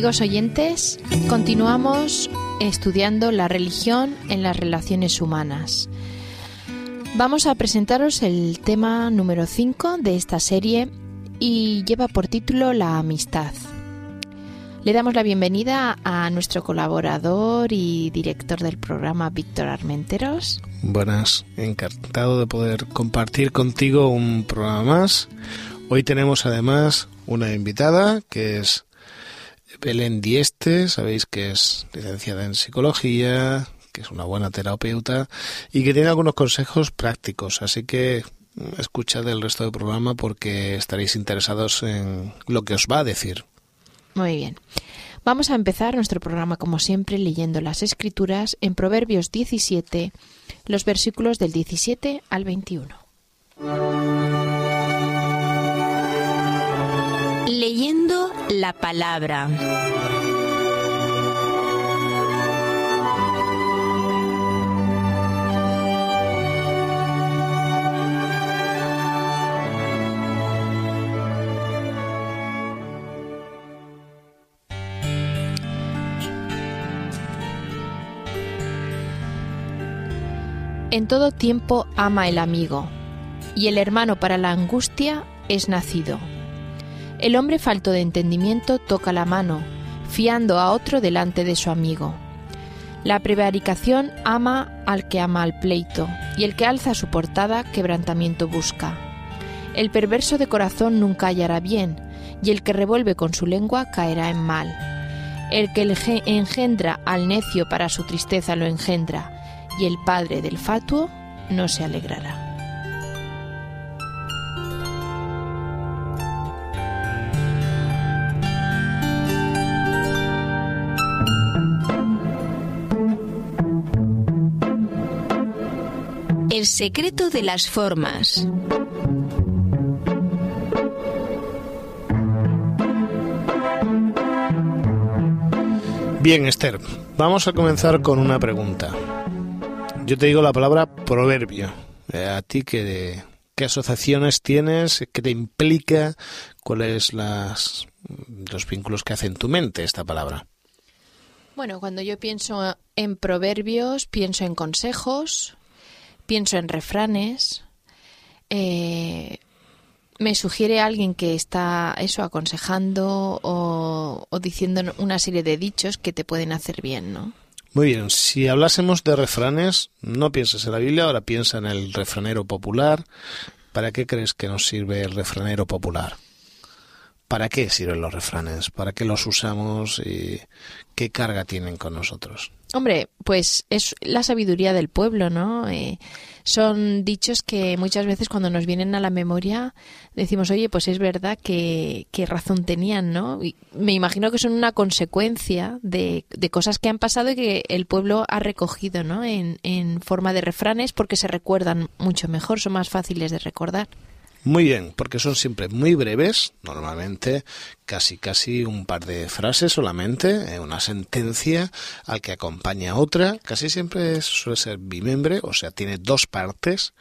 Amigos oyentes, continuamos estudiando la religión en las relaciones humanas. Vamos a presentaros el tema número 5 de esta serie y lleva por título La amistad. Le damos la bienvenida a nuestro colaborador y director del programa, Víctor Armenteros. Buenas, encantado de poder compartir contigo un programa más. Hoy tenemos además una invitada que es Belén Dieste, sabéis que es licenciada en psicología, que es una buena terapeuta y que tiene algunos consejos prácticos, así que mm, escuchad el resto del programa porque estaréis interesados en lo que os va a decir. Muy bien. Vamos a empezar nuestro programa como siempre leyendo las escrituras en Proverbios 17, los versículos del 17 al 21. Leyendo la palabra. En todo tiempo ama el amigo, y el hermano para la angustia es nacido. El hombre falto de entendimiento toca la mano, fiando a otro delante de su amigo. La prevaricación ama al que ama al pleito, y el que alza su portada quebrantamiento busca. El perverso de corazón nunca hallará bien, y el que revuelve con su lengua caerá en mal. El que engendra al necio para su tristeza lo engendra, y el padre del fatuo no se alegrará. El secreto de las formas. Bien, Esther, vamos a comenzar con una pregunta. Yo te digo la palabra proverbio. Eh, ¿A ti qué, qué asociaciones tienes? ¿Qué te implica? ¿Cuáles las los vínculos que hace en tu mente esta palabra? Bueno, cuando yo pienso en proverbios, pienso en consejos, pienso en refranes. Eh, me sugiere alguien que está eso aconsejando o, o diciendo una serie de dichos que te pueden hacer bien, ¿no? Muy bien, si hablásemos de refranes, no pienses en la Biblia, ahora piensa en el refranero popular. ¿Para qué crees que nos sirve el refranero popular? ¿Para qué sirven los refranes? ¿Para qué los usamos y qué carga tienen con nosotros? Hombre, pues es la sabiduría del pueblo, ¿no? Eh, son dichos que muchas veces cuando nos vienen a la memoria decimos, oye, pues es verdad que, que razón tenían, ¿no? Y me imagino que son una consecuencia de, de, cosas que han pasado y que el pueblo ha recogido, ¿no? En, en forma de refranes porque se recuerdan mucho mejor, son más fáciles de recordar. Muy bien, porque son siempre muy breves, normalmente casi casi un par de frases solamente, eh, una sentencia al que acompaña otra, casi siempre suele ser bimembre, o sea, tiene dos partes.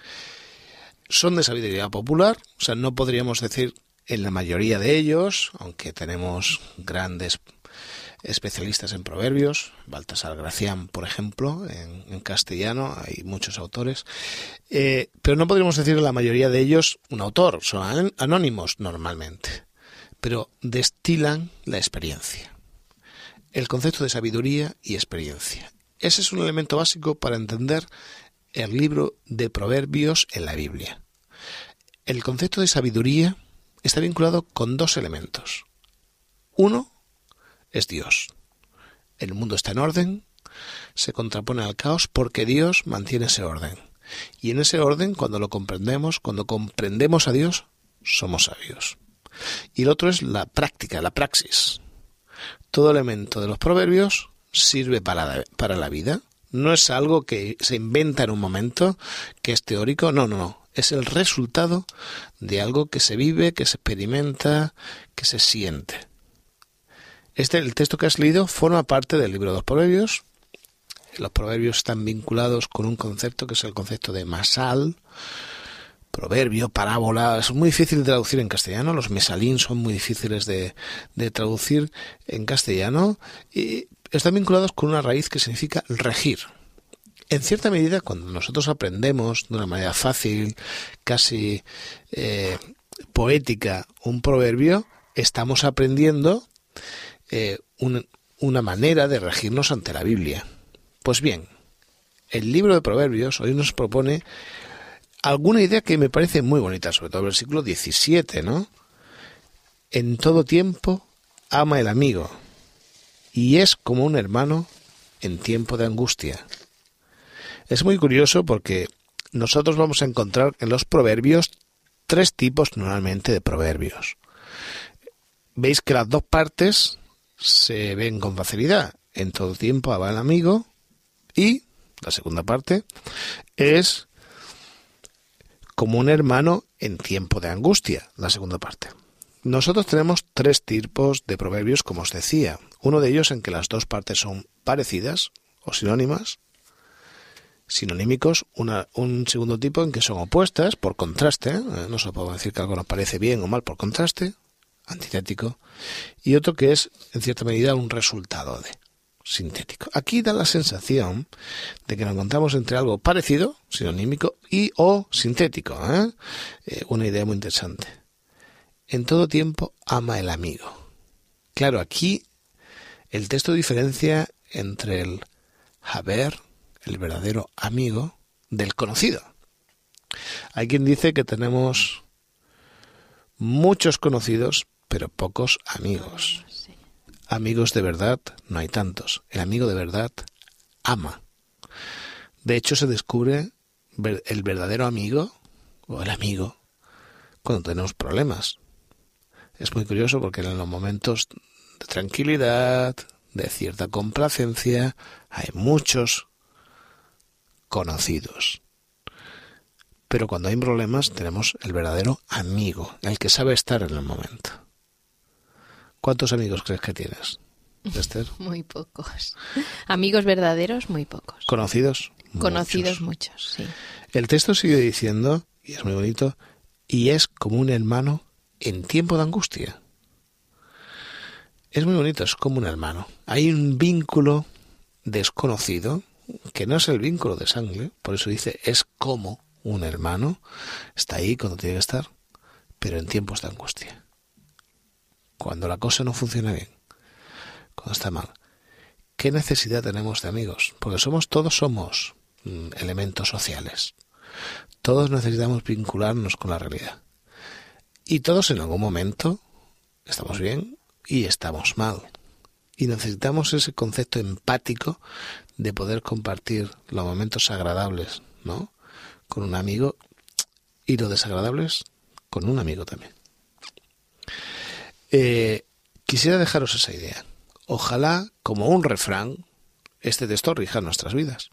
Son de sabiduría popular, o sea, no podríamos decir en la mayoría de ellos, aunque tenemos grandes especialistas en proverbios, Baltasar Gracián, por ejemplo, en, castellano, hay muchos autores, eh, pero no podríamos decir la mayoría de ellos un autor, son anónimos normalmente, pero destilan la experiencia, el concepto de sabiduría y experiencia. Ese es un elemento básico para entender el libro de proverbios en la Biblia. El concepto de sabiduría está vinculado con dos elementos. Uno, es Dios. El mundo está en orden, se contrapone al caos porque Dios mantiene ese orden. Y en ese orden, cuando lo comprendemos, cuando comprendemos a Dios, somos sabios. y el otro es la práctica, la praxis. Todo elemento de los proverbios sirve para la, para la vida. No es algo que se inventa en un momento, que es teórico, no, no, no. Es el resultado de algo que se vive, que se experimenta, que se siente. Este, el texto que has leído forma parte del libro de los proverbios. Los proverbios están vinculados con un concepto que es el concepto de masal, proverbio, parábola, es muy difícil de traducir en castellano, los mesalín son muy difíciles de, de traducir en castellano y están vinculados con una raíz que significa regir. En cierta medida, cuando nosotros aprendemos de una manera fácil, casi eh, poética, un proverbio, estamos aprendiendo eh, una manera de regirnos ante la Biblia. Pues bien, el libro de Proverbios hoy nos propone alguna idea que me parece muy bonita, sobre todo el versículo 17, ¿no? En todo tiempo ama el amigo y es como un hermano en tiempo de angustia. Es muy curioso porque nosotros vamos a encontrar en los proverbios tres tipos normalmente de proverbios. Veis que las dos partes se ven con facilidad. En todo tiempo ama el amigo y la segunda parte es como un hermano en tiempo de angustia, la segunda parte. Nosotros tenemos tres tipos de proverbios, como os decía. Uno de ellos en que las dos partes son parecidas o sinónimas, sinonímicos, un segundo tipo en que son opuestas por contraste, ¿eh? no se puede decir que algo nos parece bien o mal por contraste, antitético, y otro que es, en cierta medida, un resultado de sintético. Aquí da la sensación de que nos encontramos entre algo parecido, sinonímico, y o sintético. ¿eh? Eh, una idea muy interesante. En todo tiempo ama el amigo. Claro, aquí el texto diferencia entre el haber, el verdadero amigo, del conocido. Hay quien dice que tenemos muchos conocidos, pero pocos amigos. Amigos de verdad no hay tantos. El amigo de verdad ama. De hecho, se descubre el verdadero amigo o el amigo cuando tenemos problemas. Es muy curioso porque en los momentos de tranquilidad, de cierta complacencia, hay muchos conocidos. Pero cuando hay problemas tenemos el verdadero amigo, el que sabe estar en el momento. ¿Cuántos amigos crees que tienes, Esther? Muy pocos. Amigos verdaderos, muy pocos. ¿Conocidos? Conocidos muchos, sí. El texto sigue diciendo, y es muy bonito, y es como un hermano en tiempo de angustia. Es muy bonito, es como un hermano. Hay un vínculo desconocido, que no es el vínculo de sangre, por eso dice, es como un hermano, está ahí cuando tiene que estar, pero en tiempos de angustia cuando la cosa no funciona bien, cuando está mal. ¿Qué necesidad tenemos de amigos? Porque somos todos somos mm, elementos sociales. Todos necesitamos vincularnos con la realidad. Y todos en algún momento estamos bien y estamos mal. Y necesitamos ese concepto empático de poder compartir los momentos agradables, ¿no? Con un amigo y los desagradables con un amigo también. Eh, quisiera dejaros esa idea. Ojalá, como un refrán, este texto rija nuestras vidas.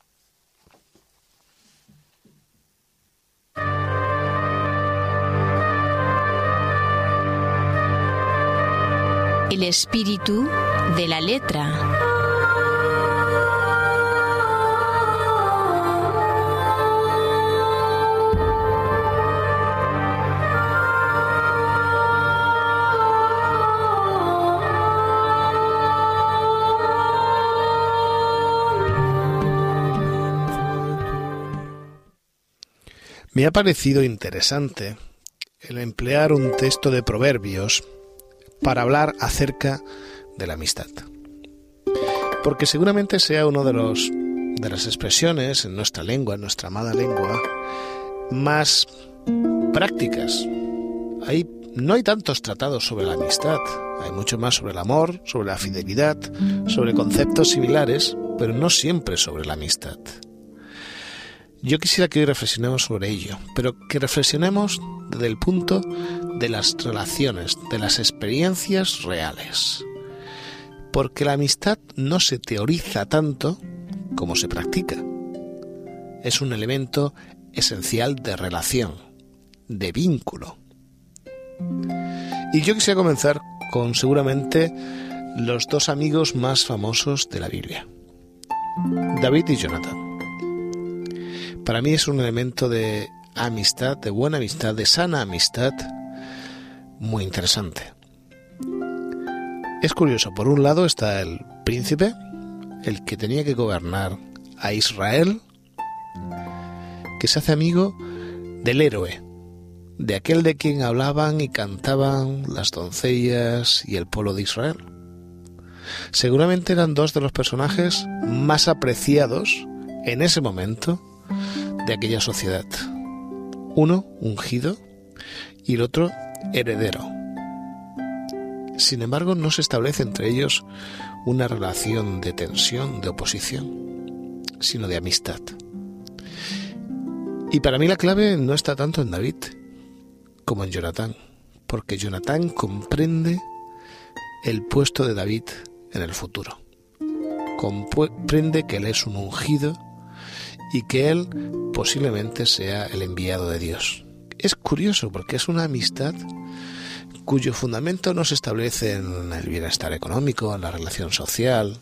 El espíritu de la letra. Me ha parecido interesante el emplear un texto de proverbios para hablar acerca de la amistad. Porque seguramente sea uno de los de las expresiones en nuestra lengua, en nuestra amada lengua, más prácticas. Hay, no hay tantos tratados sobre la amistad, hay mucho más sobre el amor, sobre la fidelidad, sobre conceptos similares, pero no siempre sobre la amistad. Yo quisiera que hoy reflexionemos sobre ello, pero que reflexionemos desde el punto de las relaciones, de las experiencias reales. Porque la amistad no se teoriza tanto como se practica. Es un elemento esencial de relación, de vínculo. Y yo quisiera comenzar con seguramente los dos amigos más famosos de la Biblia, David y Jonathan. Para mí es un elemento de amistad, de buena amistad, de sana amistad, muy interesante. Es curioso, por un lado está el príncipe, el que tenía que gobernar a Israel, que se hace amigo del héroe, de aquel de quien hablaban y cantaban las doncellas y el pueblo de Israel. Seguramente eran dos de los personajes más apreciados en ese momento de aquella sociedad. Uno ungido y el otro heredero. Sin embargo, no se establece entre ellos una relación de tensión, de oposición, sino de amistad. Y para mí la clave no está tanto en David como en Jonathan, porque Jonathan comprende el puesto de David en el futuro. Comprende que él es un ungido y que él posiblemente sea el enviado de Dios. Es curioso porque es una amistad cuyo fundamento no se establece en el bienestar económico, en la relación social,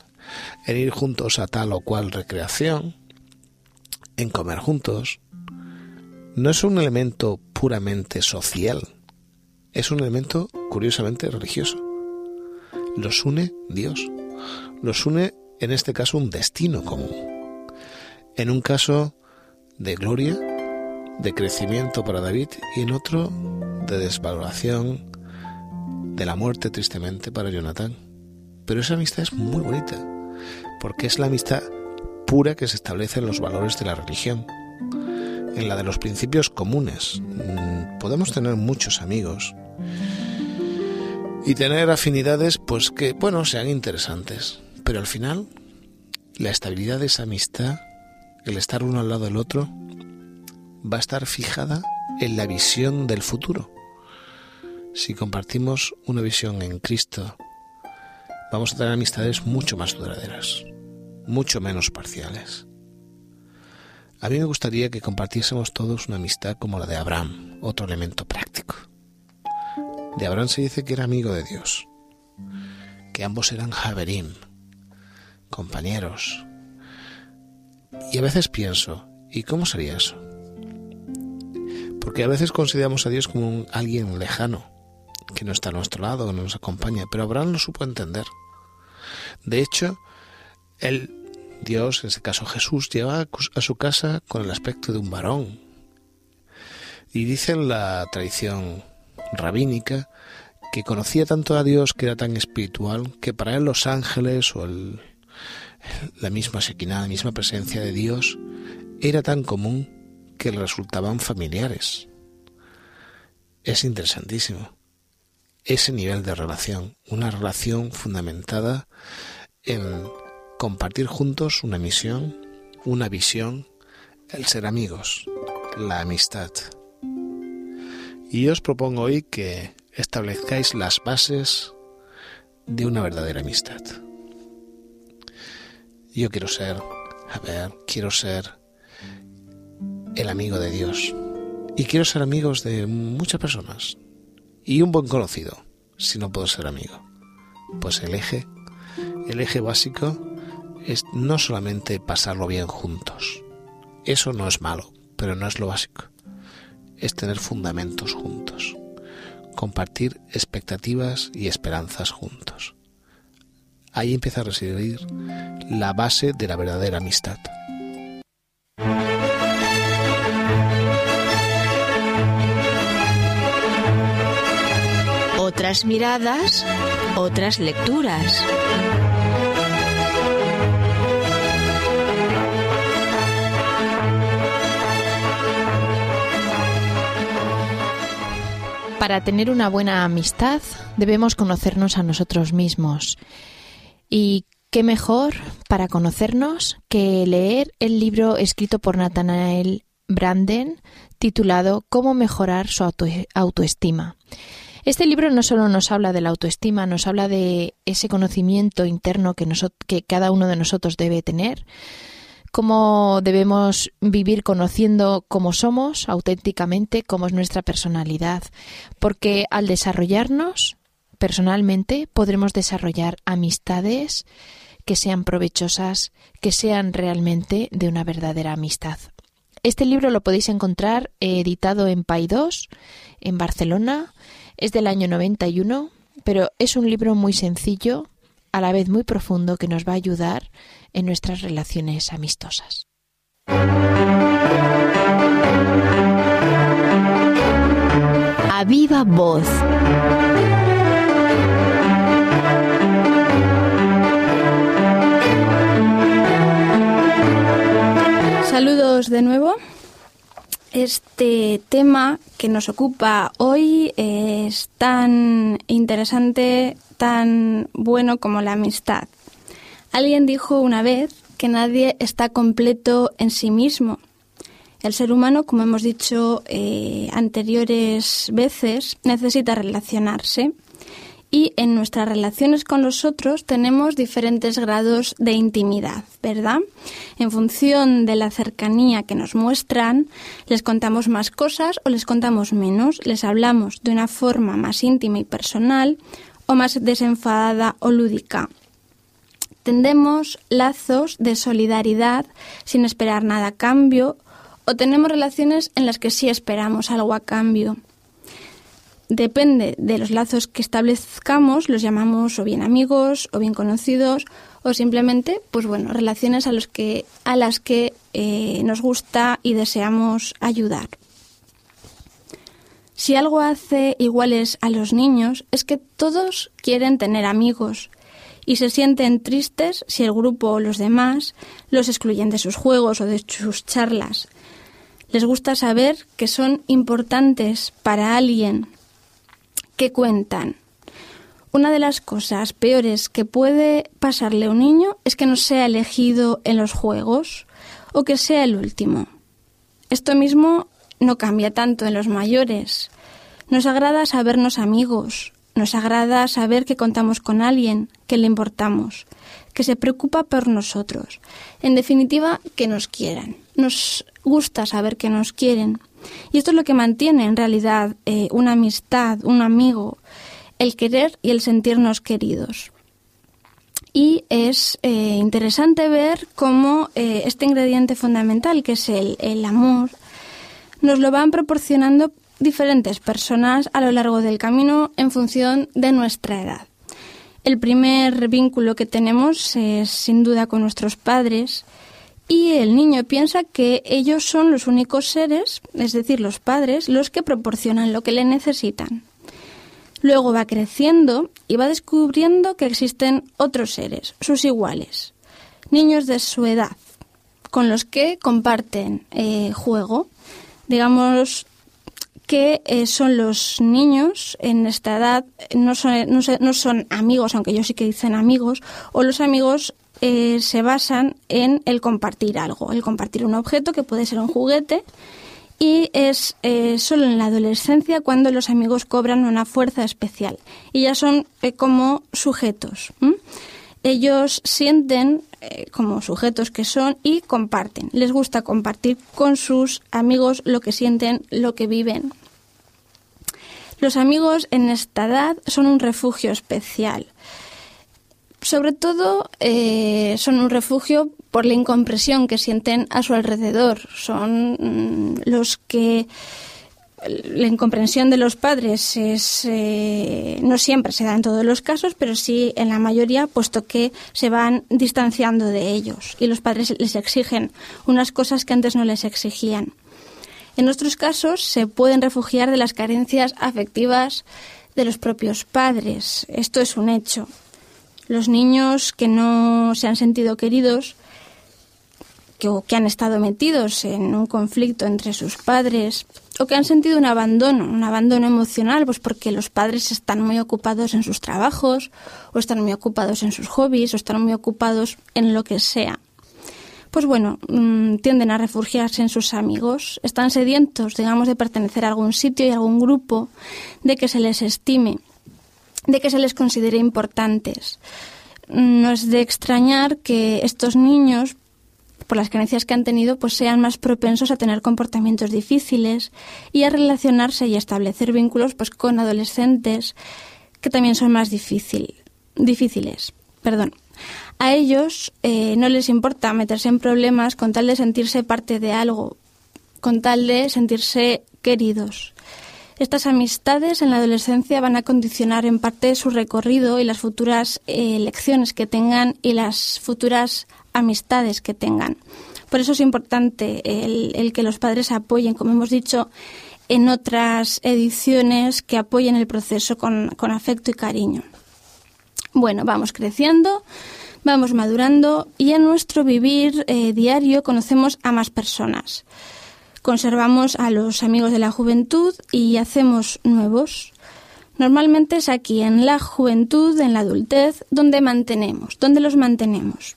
en ir juntos a tal o cual recreación, en comer juntos. No es un elemento puramente social, es un elemento curiosamente religioso. Los une Dios, los une en este caso un destino común en un caso de gloria, de crecimiento para David y en otro de desvaloración, de la muerte tristemente para Jonathan. Pero esa amistad es muy bonita, porque es la amistad pura que se establece en los valores de la religión, en la de los principios comunes. Mm, podemos tener muchos amigos y tener afinidades pues que, bueno, sean interesantes, pero al final la estabilidad de esa amistad el estar uno al lado del otro, va a estar fijada en la visión del futuro. Si compartimos una visión en Cristo, vamos a tener amistades mucho más duraderas, mucho menos parciales. A mí me gustaría que compartiésemos todos una amistad como la de Abraham, otro elemento práctico. De Abraham se dice que era amigo de Dios, que ambos eran Javerim, compañeros, y a veces pienso, ¿y cómo sería eso? Porque a veces consideramos a Dios como alguien lejano, que no está a nuestro lado, no nos acompaña, pero Abraham lo supo entender. De hecho, él, Dios, en este caso Jesús, lleva a su casa con el aspecto de un varón. Y dice en la tradición rabínica que conocía tanto a Dios que era tan espiritual que para él los ángeles o el, la misma sequina, la misma presencia de Dios, era tan común que resultaban familiares. Es interesantísimo ese nivel de relación, una relación fundamentada en compartir juntos una misión, una visión, el ser amigos, la amistad. Y os propongo hoy que establezcáis las bases de una verdadera amistad. Yo quiero ser, a ver, quiero ser el amigo de Dios. Y quiero ser amigos de muchas personas. Y un buen conocido, si no puedo ser amigo. Pues el eje, el eje básico es no solamente pasarlo bien juntos. Eso no es malo, pero no es lo básico. Es tener fundamentos juntos. Compartir expectativas y esperanzas juntos. Ahí empieza a residir la base de la verdadera amistad. Otras miradas, otras lecturas. Para tener una buena amistad debemos conocernos a nosotros mismos. Y ¿Qué mejor para conocernos que leer el libro escrito por Nathanael Branden titulado Cómo mejorar su autoestima? Este libro no solo nos habla de la autoestima, nos habla de ese conocimiento interno que, que cada uno de nosotros debe tener, cómo debemos vivir conociendo cómo somos auténticamente, cómo es nuestra personalidad, porque al desarrollarnos personalmente podremos desarrollar amistades, que sean provechosas, que sean realmente de una verdadera amistad. Este libro lo podéis encontrar editado en Paidós, en Barcelona, es del año 91, pero es un libro muy sencillo, a la vez muy profundo, que nos va a ayudar en nuestras relaciones amistosas. A viva voz. Saludos de nuevo. Este tema que nos ocupa hoy es tan interesante, tan bueno como la amistad. Alguien dijo una vez que nadie está completo en sí mismo. El ser humano, como hemos dicho eh, anteriores veces, necesita relacionarse y en nuestras relaciones con los otros tenemos diferentes grados de intimidad, ¿verdad? En función de la cercanía que nos muestran, les contamos más cosas o les contamos menos, les hablamos de una forma más íntima y personal o más desenfadada o lúdica. Tendemos lazos de solidaridad sin esperar nada a cambio o tenemos relaciones en las que sí esperamos algo a cambio depende de los lazos que establezcamos, los llamamos o bien amigos o bien conocidos o simplemente, pues bueno, relaciones a, las que eh, nos gusta y deseamos ayudar. Si algo hace iguales a los niños es que todos quieren tener amigos y se sienten tristes si el grupo o los demás los excluyen de sus juegos o de sus charlas. Les gusta saber que son importantes para alguien que cuentan. Una de las cosas peores que puede pasarle a un niño es que no sea elegido en los juegos o que sea el último. Esto mismo no cambia tanto en los mayores. Nos agrada sabernos amigos, nos agrada saber que contamos con alguien, que le importamos, que se preocupa por nosotros. En definitiva, que nos quieran. Nos gusta saber que nos quieren. Y esto es lo que mantiene en realidad eh, una amistad, un amigo, el querer y el sentirnos queridos. Y es eh, interesante ver cómo eh, este ingrediente fundamental, que es el, el amor, nos lo van proporcionando diferentes personas a lo largo del camino en función de nuestra edad. El primer vínculo que tenemos es sin duda con nuestros padres y el niño piensa que ellos son los únicos seres, es decir, los padres, los que proporcionan lo que le necesitan. Luego va creciendo y va descubriendo que existen otros seres, sus iguales, niños de su edad, con los que comparten eh, juego. Digamos que eh, son los niños en esta edad, no son, no, no son amigos, aunque ellos sí que dicen amigos, o los amigos eh, se basan en el compartir algo, el compartir un objeto que puede ser un juguete y es eh, solo en la adolescencia cuando los amigos cobran una fuerza especial y ya son eh, como sujetos. Ellos sienten como sujetos que son y comparten. Les gusta compartir con sus amigos lo que sienten, lo que viven. Los amigos en esta edad son un refugio especial sobre todo eh, son un refugio por la incompresión que sienten a su alrededor. Son mm, los que la incomprensión de los padres es eh, no siempre se da en todos los casos, pero sí en la mayoría, puesto que se van distanciando de ellos y los padres les exigen unas cosas que antes no les exigían. En nuestros casos se pueden refugiar de las carencias afectivas de los propios padres. Esto es un hecho. Los niños que no se han sentido queridos, que, que han estado metidos en un conflicto entre sus padres o que han sentido un abandono, un abandono emocional, pues porque los padres están muy ocupados en sus trabajos o están muy ocupados en sus hobbies o están muy ocupados en lo que sea. Pues bueno, mm, tienden a refugiarse en sus amigos, están sedientos, digamos, de pertenecer a algún sitio y a algún grupo, de que se les estime, de que se les considere importantes. No es de extrañar que estos niños, por las creencias que han tenido, pues sean más propensos a tener comportamientos difíciles y a relacionarse y establecer vínculos pues con adolescentes que también son más difícil, difíciles. Perdón. A ellos eh, no les importa meterse en problemas con tal de sentirse parte de algo, con tal de sentirse queridos. Estas amistades en la adolescencia van a condicionar en parte su recorrido y las futuras eh, lecciones que tengan y las futuras amistades que tengan. Por eso es importante el, que los padres apoyen, como hemos dicho en otras ediciones, que apoyen el proceso con, afecto y cariño. Bueno, vamos creciendo, vamos madurando y en nuestro vivir eh, diario conocemos a más personas conservamos a los amigos de la juventud y hacemos nuevos. Normalmente es aquí, en la juventud, en la adultez, donde mantenemos, donde los mantenemos.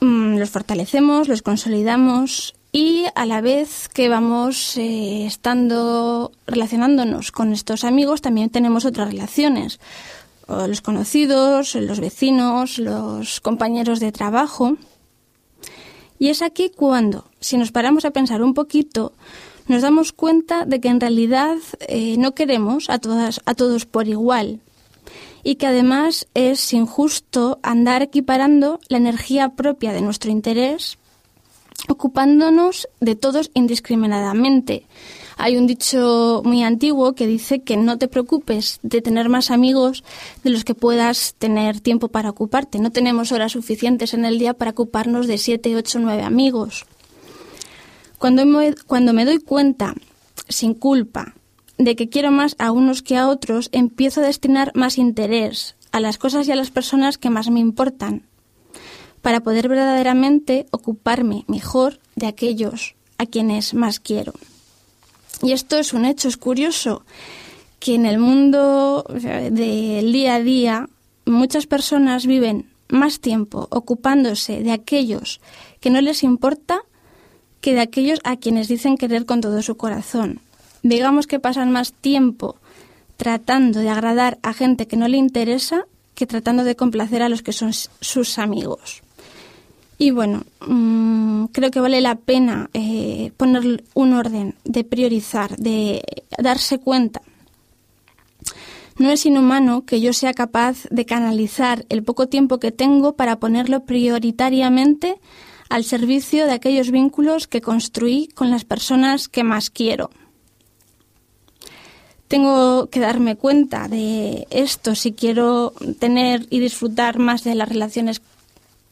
Mm, los fortalecemos, los consolidamos y a la vez que vamos eh, estando relacionándonos con estos amigos, también tenemos otras relaciones. los conocidos, los vecinos, los compañeros de trabajo. Y es aquí cuando, si nos paramos a pensar un poquito, nos damos cuenta de que en realidad eh, no queremos a, todas, a todos por igual y que además es injusto andar equiparando la energía propia de nuestro interés ocupándonos de todos indiscriminadamente hay un dicho muy antiguo que dice que no te preocupes de tener más amigos de los que puedas tener tiempo para ocuparte. No tenemos horas suficientes en el día para ocuparnos de siete, ocho, nueve amigos. Cuando me, cuando me doy cuenta, sin culpa, de que quiero más a unos que a otros, empiezo a destinar más interés a las cosas y a las personas que más me importan, para poder verdaderamente ocuparme mejor de aquellos a quienes más quiero. Y esto es un hecho, es curioso que en el mundo del día a día muchas personas viven más tiempo ocupándose de aquellos que no les importa que de aquellos a quienes dicen querer con todo su corazón. Digamos que pasan más tiempo tratando de agradar a gente que no le interesa que tratando de complacer a los que son sus amigos. Y bueno, mm, creo que vale la pena eh, poner un orden, de priorizar, de darse cuenta. No es inhumano que yo sea capaz de canalizar el poco tiempo que tengo para ponerlo prioritariamente al servicio de aquellos vínculos que construí con las personas que más quiero. Tengo que darme cuenta de esto si quiero tener y disfrutar más de las relaciones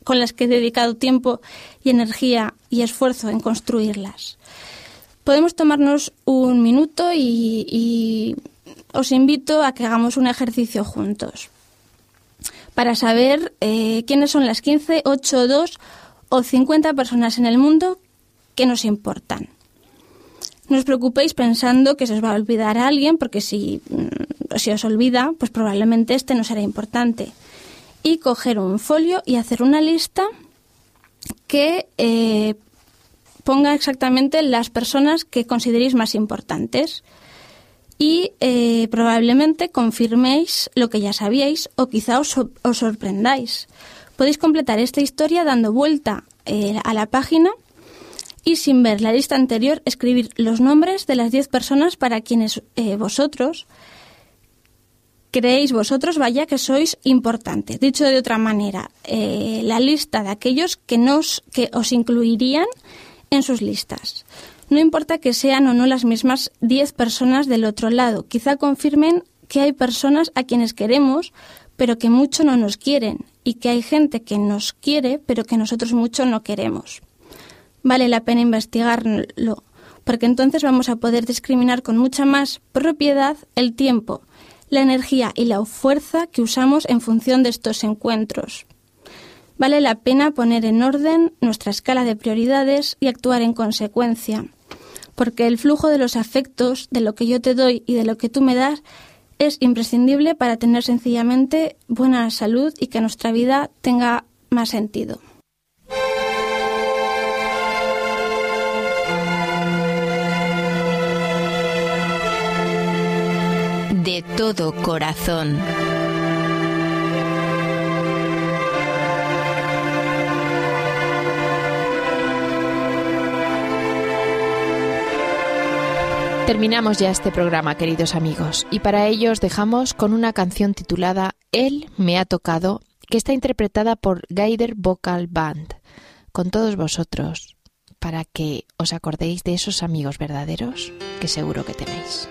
con las que he dedicado tiempo y energía y esfuerzo en construirlas. Podemos tomarnos un minuto y, os invito a que hagamos un ejercicio juntos para saber eh, quiénes son las 15, 8, 2 o 50 personas en el mundo que nos importan. No os preocupéis pensando que se os va a olvidar a alguien, porque si, mm, si os olvida, pues probablemente este no será importante y coger un folio y hacer una lista que eh, ponga exactamente las personas que consideréis más importantes y eh, probablemente confirméis lo que ya sabíais o quizá os, sorprendáis. Podéis completar esta historia dando vuelta eh, a la página y sin ver la lista anterior escribir los nombres de las 10 personas para quienes vosotros creéis vosotros, vaya que sois importantes. Dicho de otra manera, eh, la lista de aquellos que, nos, que os incluirían en sus listas. No importa que sean o no las mismas 10 personas del otro lado, quizá confirmen que hay personas a quienes queremos, pero que mucho no nos quieren, y que hay gente que nos quiere, pero que nosotros mucho no queremos. Vale la pena investigarlo, porque entonces vamos a poder discriminar con mucha más propiedad el tiempo la energía y la fuerza que usamos en función de estos encuentros. vale la pena poner en orden nuestra escala de prioridades y actuar en consecuencia, porque el flujo de los afectos, de lo que yo te doy y de lo que tú me das, es imprescindible para tener sencillamente buena salud y que nuestra vida tenga más sentido. De todo corazón. Terminamos ya este programa, queridos amigos, y para ello os dejamos con una canción titulada Él me ha tocado, que está interpretada por Gaider Vocal Band, con todos vosotros, para que os acordéis de esos amigos verdaderos que seguro que tenéis.